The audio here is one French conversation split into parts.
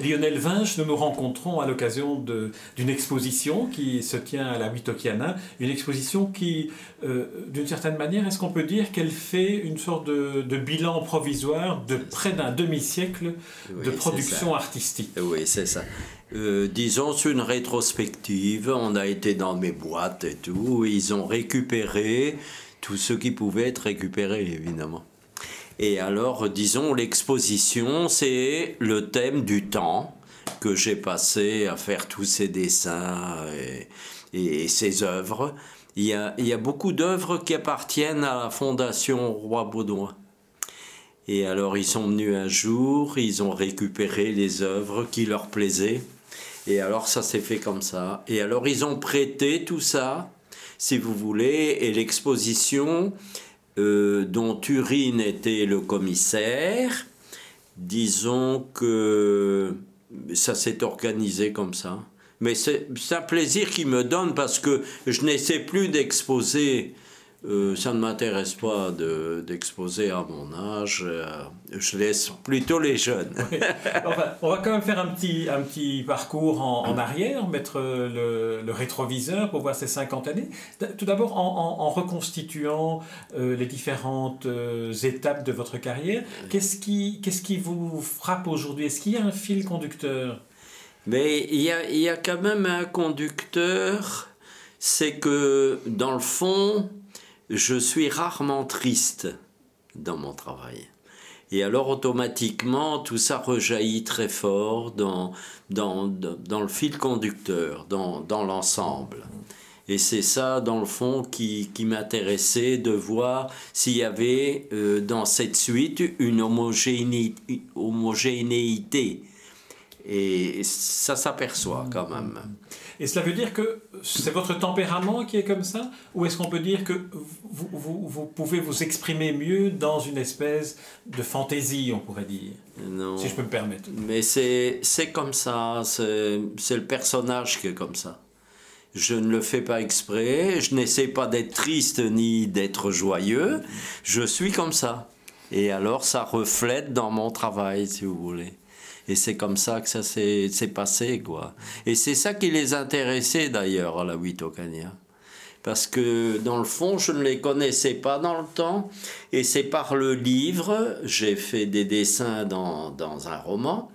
Lionel Vinche, nous nous rencontrons à l'occasion d'une exposition qui se tient à la Witokiana, une exposition qui, euh, d'une certaine manière, est-ce qu'on peut dire qu'elle fait une sorte de, bilan provisoire de près d'un demi-siècle de production artistique? Oui, c'est ça. Euh, disons, c'est une rétrospective, on a été dans mes boîtes et tout, ils ont récupéré tout ce qui pouvait être récupéré, évidemment. Et alors, disons, l'exposition, c'est le thème du temps que j'ai passé à faire tous ces dessins et, ces œuvres. Il y, a, il y a beaucoup d'œuvres qui appartiennent à la Fondation Roi Baudouin. Et alors, ils sont venus un jour, ils ont récupéré les œuvres qui leur plaisaient. Et alors, ça s'est fait comme ça. Et alors, ils ont prêté tout ça, si vous voulez, et l'exposition, euh, dont Turine était le commissaire, disons que ça s'est organisé comme ça. Mais c'est un plaisir qui me donne parce que je n'essaie plus d'exposer euh, ça ne m'intéresse pas d'exposer à mon âge. Euh, je laisse plutôt les jeunes. on va quand même faire un petit, un petit parcours en, arrière, mettre le, le, rétroviseur pour voir ces 50 années. Tout d'abord, en, en, reconstituant euh, les différentes étapes de votre carrière, qu'est-ce qui, qu'est-ce qui vous frappe aujourd'hui? Est-ce qu'il y a un fil conducteur? Mais il y a, il y a quand même un conducteur, c'est que dans le fond, je suis rarement triste dans mon travail. Et alors automatiquement, tout ça rejaillit très fort dans, dans, dans le fil conducteur, dans, dans l'ensemble. Et c'est ça, dans le fond, qui, qui m'intéressait de voir s'il y avait euh, dans cette suite une homogénéité. homogénéité. Et ça s'aperçoit quand même. Et cela veut dire que c'est votre tempérament qui est comme ça Ou est-ce qu'on peut dire que vous, vous, vous, pouvez vous exprimer mieux dans une espèce de fantaisie, on pourrait dire Non. Si je peux me permettre? Mais c'est comme ça, c'est le personnage qui est comme ça. Je ne le fais pas exprès, je n'essaie pas d'être triste ni d'être joyeux, je suis comme ça. Et alors ça reflète dans mon travail, si vous voulez. Et c'est comme ça que ça s'est passé, quoi. Et c'est ça qui les intéressait d'ailleurs à la Witokania. Parce que dans le fond, je ne les connaissais pas dans le temps. Et c'est par le livre, j'ai fait des dessins dans, dans un roman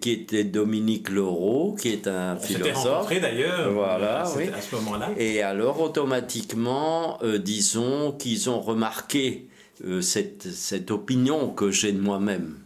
qui était Dominique Laureau, qui est un On philosophe. d'ailleurs. Voilà, oui. À ce moment-là. Et alors, automatiquement, euh, disons qu'ils ont remarqué euh, cette, cette opinion que j'ai de moi-même.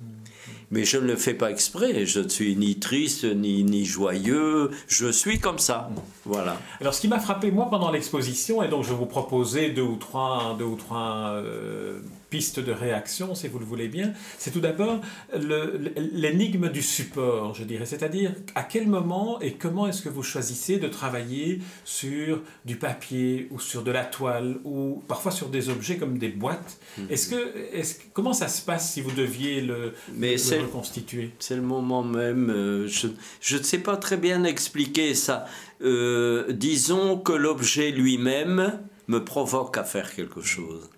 Mais je ne le fais pas exprès. Je ne suis ni triste, ni, joyeux. Je suis comme ça. Voilà. Alors, ce qui m'a frappé, moi, pendant l'exposition, et donc je vous proposer deux ou trois, deux ou trois euh, piste de réaction, si vous le voulez bien, c'est tout d'abord l'énigme du support, je dirais. C'est-à-dire, à quel moment et comment est-ce que vous choisissez de travailler sur du papier ou sur de la toile ou parfois sur des objets comme des boîtes? Mhm. Est-ce que, est comment ça se passe si vous deviez le, Mais le reconstituer? C'est le moment même. Euh, je ne sais pas très bien expliquer ça. Euh, disons que l'objet lui-même me provoque à faire quelque chose.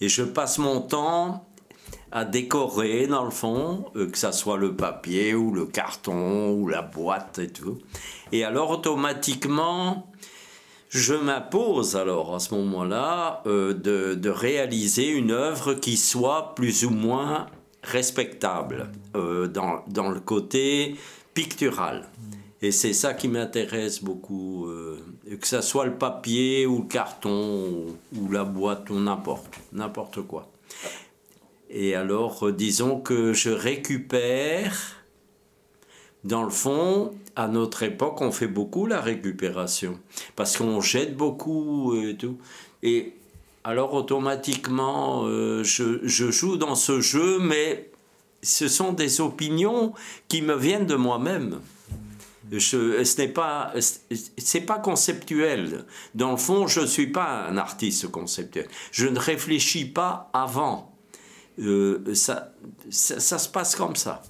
Et je passe mon temps à décorer dans le fond, euh, que ça soit le papier ou le carton ou la boîte et tout. Et alors automatiquement, je m'impose alors à ce moment-là euh, de, réaliser une œuvre qui soit plus ou moins respectable euh, dans, le côté pictural. Et c'est ça qui m'intéresse beaucoup, que ce soit le papier ou le carton ou, la boîte ou n'importe, n'importe quoi. Et alors, euh, disons que je récupère, dans le fond, à notre époque, on fait beaucoup la récupération, parce qu'on jette beaucoup et tout. Et alors, automatiquement, euh, je joue dans ce jeu, mais ce sont des opinions qui me viennent de moi-même ce n'est pas, c'est pas conceptuel. Dans le fond, je ne suis pas un artiste conceptuel. Je ne réfléchis pas avant. Euh, ça, ça, se passe comme ça.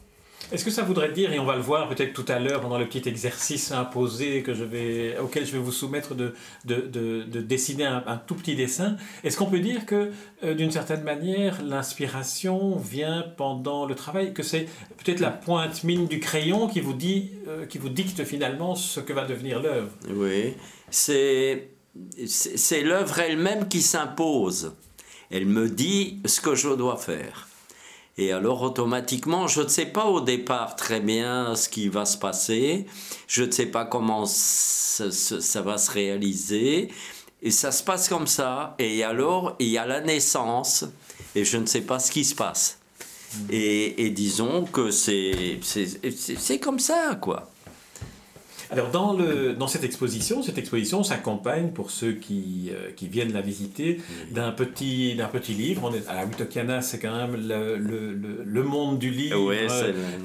Est-ce que ça voudrait dire, et on va le voir peut-être tout à l'heure pendant le petit exercice imposé que je vais, auquel je vais vous soumettre de, de, de, dessiner un, tout petit dessin, est-ce qu'on peut dire que euh, d'une certaine manière l'inspiration vient pendant le travail, que c'est peut-être la pointe mine du crayon qui vous, dit, euh, qui vous dicte finalement ce que va devenir l'œuvre? Oui, c'est, c'est l'œuvre elle-même qui s'impose. Elle me dit ce que je dois faire. Et alors automatiquement, je ne sais pas au départ très bien ce qui va se passer, je ne sais pas comment ça, va se réaliser, et ça se passe comme ça, et alors il y a la naissance, et je ne sais pas ce qui se passe. Et, et disons que c'est comme ça, quoi. Alors dans, le, dans cette exposition, cette exposition s'accompagne pour ceux qui, euh, qui viennent la visiter d'un petit, d'un petit livre. On est, à la c'est quand même le, le, le, monde du livre. Ouais,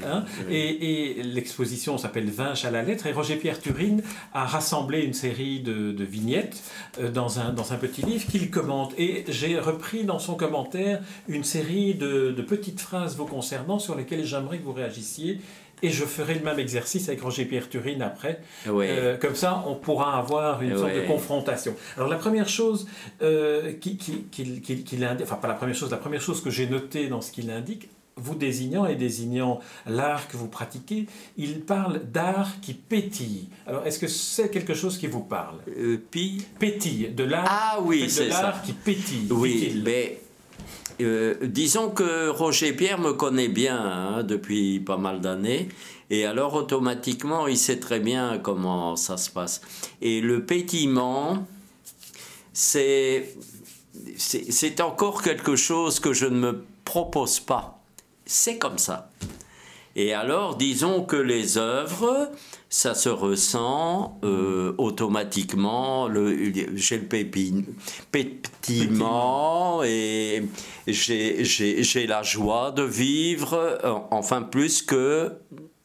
hein. Et, et l'exposition s'appelle Vinche à la lettre. Et Roger-Pierre Turine a rassemblé une série de, de vignettes euh, dans, un, dans un petit livre qu'il commente. Et j'ai repris dans son commentaire une série de, de petites phrases vous concernant sur lesquelles j'aimerais que vous réagissiez et je ferai le même exercice avec Roger-Pierre Turine après. Euh, comme ça, on pourra avoir une sorte de confrontation. Alors la première chose euh, qu'il indique, enfin pas la première chose, la première chose que j'ai notée dans ce qu'il indique, vous désignant et désignant l'art que vous pratiquez, il parle d'art qui pétille. Alors, est-ce que c'est quelque chose qui vous parle? Euh, Pétille, de l'art ah, oui, de l'art qui pétille. Oui, mais euh, disons que Roger Pierre me connaît bien hein, depuis pas mal d'années. Et alors automatiquement, il sait très bien comment ça se passe. Et le pétillement, c'est, c'est encore quelque chose que je ne me propose pas. C'est comme ça. Et alors, disons que les œuvres, ça se ressent euh, automatiquement. J'ai le pétillement et j'ai la joie de vivre, euh, enfin plus que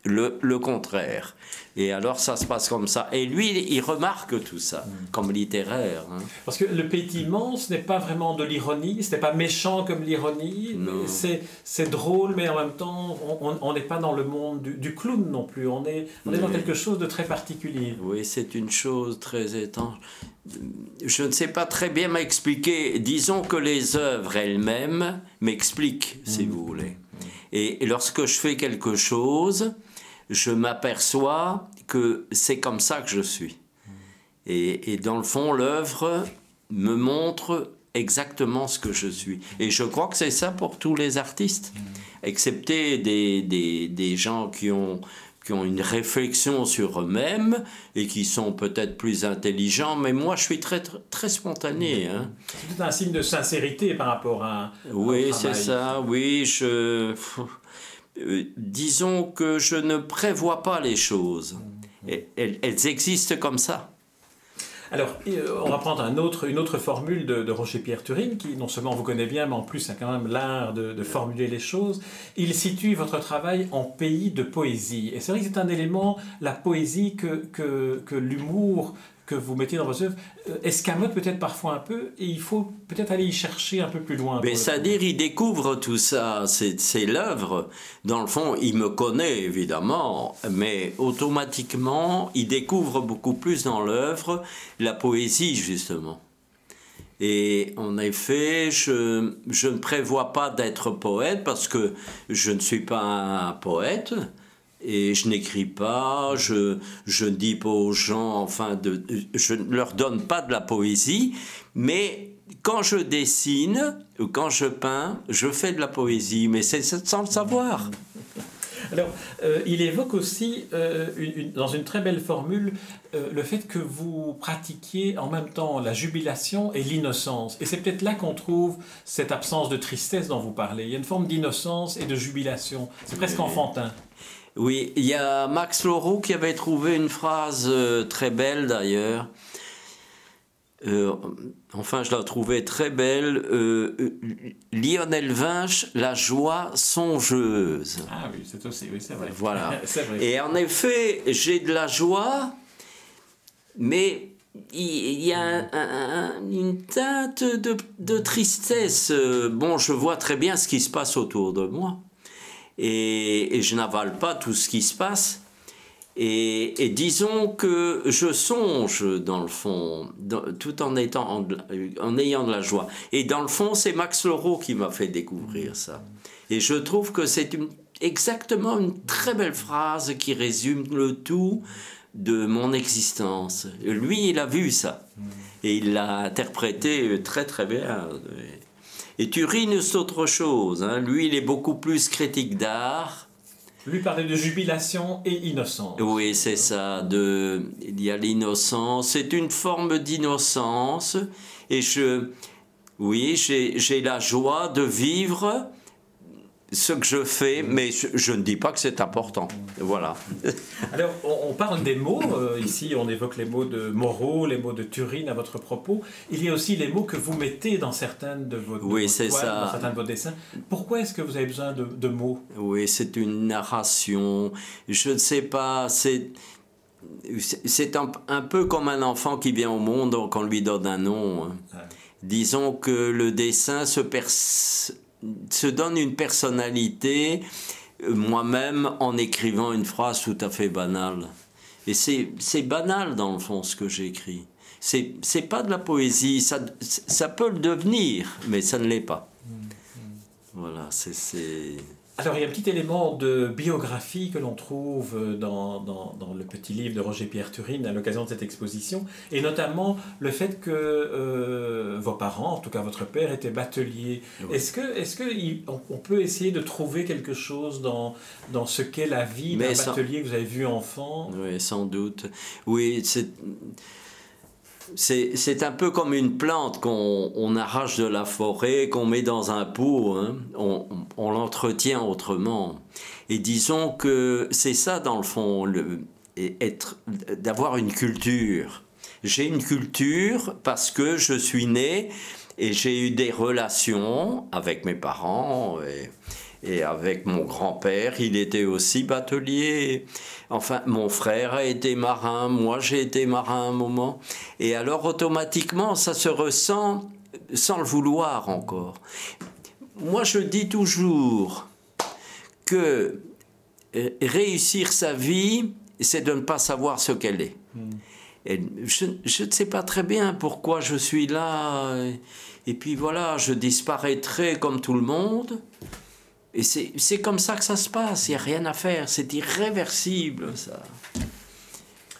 le, le contraire. Et alors ça se passe comme ça. Et lui, il remarque tout ça, comme littéraire. Hein. Parce que le pétillement, ce n'est pas vraiment de l'ironie, ce n'est pas méchant comme l'ironie, c'est drôle, mais en même temps, on n'est pas dans le monde du, clown non plus, on est, on est dans quelque chose de très particulier. Oui, c'est une chose très étrange. Je ne sais pas très bien m'expliquer. Disons que les œuvres elles-mêmes m'expliquent, si mm. vous voulez. Et lorsque je fais quelque chose, je m'aperçois que c'est comme ça que je suis. Et, dans le fond, l'œuvre me montre exactement ce que je suis. Et je crois que c'est ça pour tous les artistes, excepté des, des, des gens qui ont, qui ont une réflexion sur eux-mêmes et qui sont peut-être plus intelligents, mais moi je suis très, très, spontané. Hein. C'est un signe de sincérité par rapport à... Oui, c'est ça, oui, je... Euh, disons que je ne prévois pas les choses. Elles, existent comme ça. Alors, euh, on va prendre autre, une autre formule de, Roger-Pierre Turing, qui non seulement vous connaît bien, mais en plus a quand même l'art de, formuler les choses. Il situe votre travail en pays de poésie. Et c'est vrai que c'est un élément, la poésie, que, que l'humour que vous mettez dans vos œuvres euh, escamote peut-être parfois un peu et il faut peut-être aller y chercher un peu plus loin. Mais c'est-à-dire, il découvre tout ça, c'est l'œuvre. Dans le fond, il me connaît évidemment, mais automatiquement, il découvre beaucoup plus dans l'œuvre la poésie, justement. Et en effet, je, je ne prévois pas d'être poète parce que je ne suis pas un poète et je n'écris pas, je, je ne dis pas aux gens, enfin, de, je ne leur donne pas de la poésie, mais quand je dessine ou quand je peins, je fais de la poésie, mais c'est sans le savoir. Alors, euh, il évoque aussi, euh, dans une très belle formule, euh, le fait que vous pratiquiez en même temps la jubilation et l'innocence. Et c'est peut-être là qu'on trouve cette absence de tristesse dont vous parlez. Il y a une forme d'innocence et de jubilation. C'est presque enfantin. Oui, il y a Max Laureau qui avait trouvé une phrase euh, très belle d'ailleurs. Euh, enfin, je la trouvais très belle. Euh, Lionel Vinche, la joie songeuse. Ah oui, c'est aussi, oui, c'est vrai. Voilà. Et en effet, j'ai de la joie, mais il y a une teinte de, de, tristesse. Bon, je vois très bien ce qui se passe autour de moi. Et, je n'avale pas tout ce qui se passe. Et, disons que je songe dans le fond, tout en, étant en, ayant de la joie. Et dans le fond, c'est Max Laureau qui m'a fait découvrir ça. Et je trouve que c'est exactement une très belle phrase qui résume le tout de mon existence. Lui, il a vu ça. Et il l'a interprété très très bien. Et Turine, c'est autre chose. hein. Lui, il est beaucoup plus critique d'art. Lui parlait de jubilation et innocence. Oui, c'est ça. De, il y a l'innocence. C'est une forme d'innocence. Et je, oui, j'ai j'ai la joie de vivre ce que je fais, mais je, je ne dis pas que c'est important. Voilà. Alors, on, on parle des mots. euh, ici, on évoque les mots de Moreau, les mots de Turine à votre propos. Il y a aussi les mots que vous mettez dans certaines de vos, de Oui, vos toiles, ça. dans certains de vos dessins. Pourquoi est-ce que vous avez besoin de, de mots? Oui, c'est une narration. Je ne sais pas, c'est. c'est- un, un peu comme un enfant qui vient au monde, donc on lui donne un nom. hein. Ouais. Disons que le dessin se, pers- se donne une personnalité euh, moi-même en écrivant une phrase tout à fait banale. Et c'est banal dans le fond ce que j'écris. C'est pas de la poésie, ça, ça peut le devenir, mais ça ne l'est pas. Voilà, c'est- c'est. Alors, il y a un petit élément de biographie que l'on trouve dans, dans, dans le petit livre de Roger-Pierre Turine à l'occasion de cette exposition, et notamment le fait que euh, vos parents, en tout cas votre père, était batelier. Oui. Est-ce que, est-ce que il- on, on peut essayer de trouver quelque chose dans, dans ce qu'est la vie d'un batelier que vous avez vu enfant? Oui, sans doute. Oui, c'est. C'est, un peu comme une plante qu'on on arrache de la forêt, qu'on met dans un pot, hein. on, l'entretient autrement. Et disons que c'est ça dans le fond, être, d'avoir une culture. J'ai une culture parce que je suis né et j'ai eu des relations avec mes parents et avec mon grand-père. Il était aussi batelier. Enfin, mon frère a été marin, moi j'ai été marin un moment. Et alors automatiquement, ça se ressent sans le vouloir encore. Moi, je dis toujours que euh, réussir sa vie, c'est de ne pas savoir ce qu'elle est. Et je, je ne sais pas très bien pourquoi je suis là. Et puis voilà, je disparaîtrai comme tout le monde. Et c'est comme ça que ça se passe, il n'y a rien à faire, c'est irréversible ça.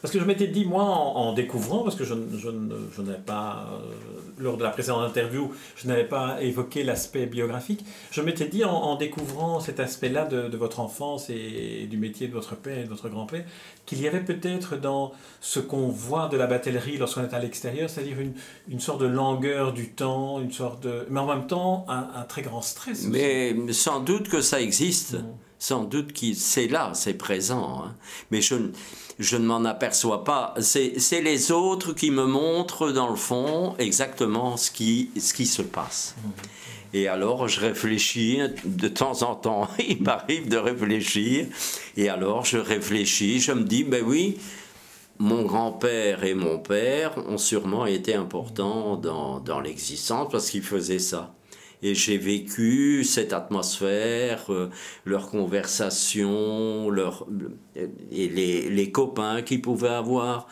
Parce que je m'étais dit, moi, en, en découvrant, parce que je, je, je n'avais pas, euh, lors de la précédente interview, je n'avais pas évoqué l'aspect biographique, je m'étais dit, en, en découvrant cet aspect-là de, de votre enfance et, du métier de votre père et de votre grand-père, qu'il y avait peut-être dans ce qu'on voit de la batellerie lorsqu'on est à l'extérieur, c'est-à-dire une, une sorte de langueur du temps, une sorte de... Mais en même temps, un, un très grand stress. aussi. Mais sans doute que ça existe, Mm. Sans doute que c'est là, c'est présent. hein. Mais je, ne- je ne m'en aperçois pas. C'est c'est les autres qui me montrent dans le fond exactement ce qui, ce qui se passe. Et alors je réfléchis de temps en temps, il m'arrive de réfléchir, et alors je réfléchis, je me dis, ben oui, mon grand-père et mon père ont sûrement été importants dans, dans l'existence parce qu'ils faisaient ça. Et j'ai vécu cette atmosphère, euh, leurs conversations, leur, et les, les copains qu'ils pouvaient avoir.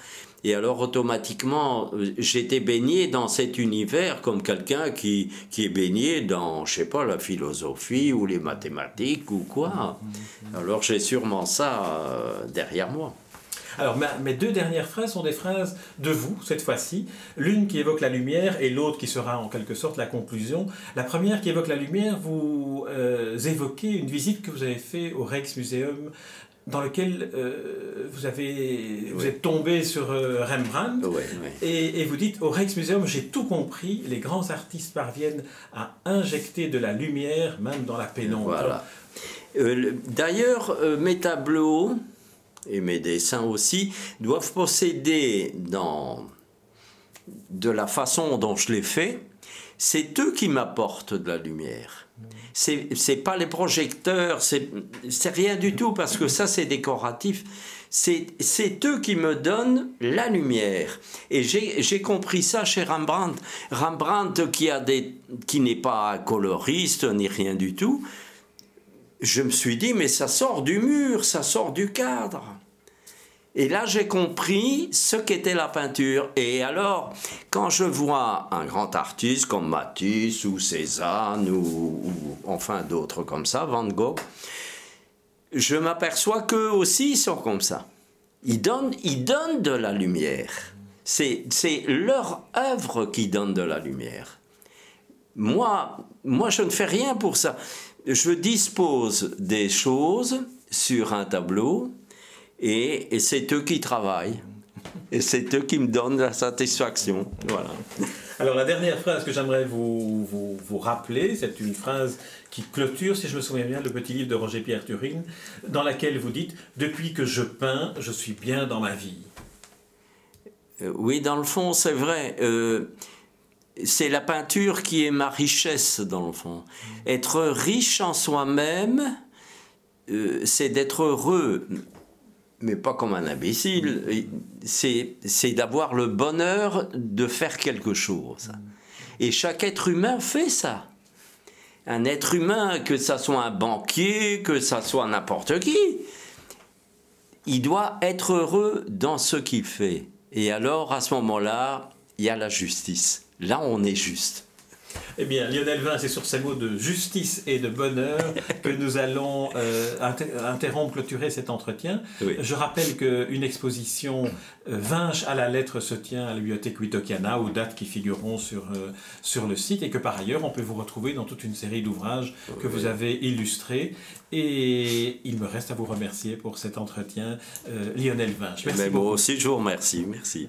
Et alors automatiquement, euh, j'étais baigné dans cet univers comme quelqu'un qui, qui est baigné dans, je sais pas, la philosophie ou les mathématiques ou quoi. Alors j'ai sûrement ça euh, derrière moi. Alors, ma- mes deux dernières phrases sont des phrases de vous, cette fois-ci. L'une qui évoque la lumière et l'autre qui sera en quelque sorte la conclusion. La première qui évoque la lumière, vous euh, évoquez une visite que vous avez faite au Rijksmuseum dans lequel euh, vous, avez, vous Oui. êtes tombé sur euh, Rembrandt. Et, et vous dites, au Rijksmuseum, j'ai tout compris, les grands artistes parviennent à injecter de la lumière, même dans la pénombre. Voilà. Euh, le- D'ailleurs, mes tableaux et mes dessins aussi doivent posséder dans de la façon dont je les fais, c'est eux qui m'apportent de la lumière. C'est c'est pas les projecteurs, c'est rien du tout parce que ça c'est décoratif. C'est eux qui me donnent la lumière. Et j'ai compris ça chez Rembrandt. Rembrandt qui qui n'est pas coloriste ni rien du tout, je me suis dit, mais ça sort du mur, ça sort du cadre. Et là, j'ai compris ce qu'était la peinture. Et alors, quand je vois un grand artiste comme Matisse ou Cézanne ou, enfin d'autres comme ça, Van Gogh, je m'aperçois qu'eux aussi sont comme ça. Ils donnent, ils donnent de la lumière. C'est leur œuvre qui donne de la lumière. Moi, moi, je ne fais rien pour ça. Je dispose des choses sur un tableau et, c'est eux qui travaillent. Et c'est eux qui me donnent la satisfaction. Voilà. Alors la dernière phrase que j'aimerais vous, vous, vous, rappeler, c'est une phrase qui clôture, si je me souviens bien, le petit livre de Roger Pierre Turing, dans laquelle vous dites ⁇ Depuis que je peins, je suis bien dans ma vie euh, Oui, dans le fond, c'est vrai. Euh, c'est la peinture qui est ma richesse, dans le fond. Être riche en soi-même, euh, c'est d'être heureux mais pas comme un imbécile, c'est d'avoir le bonheur de faire quelque chose. Et chaque être humain fait ça. Un être humain, que ça soit un banquier, que ça soit n'importe qui, il doit être heureux dans ce qu'il fait. Et alors, à ce moment-là, il y a la justice. Là, on est juste. Eh bien, Lionel Vin, c'est sur ces mots de justice et de bonheur que nous allons euh, interrompre, clôturer cet entretien. Je rappelle qu'une exposition euh, Vinche à la lettre se tient à la bibliothèque Wittokiana aux dates qui figureront sur, euh, sur le site et que par ailleurs, on peut vous retrouver dans toute une série d'ouvrages que vous avez illustrés. Et il me reste à vous remercier pour cet entretien, Lionel Vinche. Merci Mais moi aussi, je vous remercie. Merci.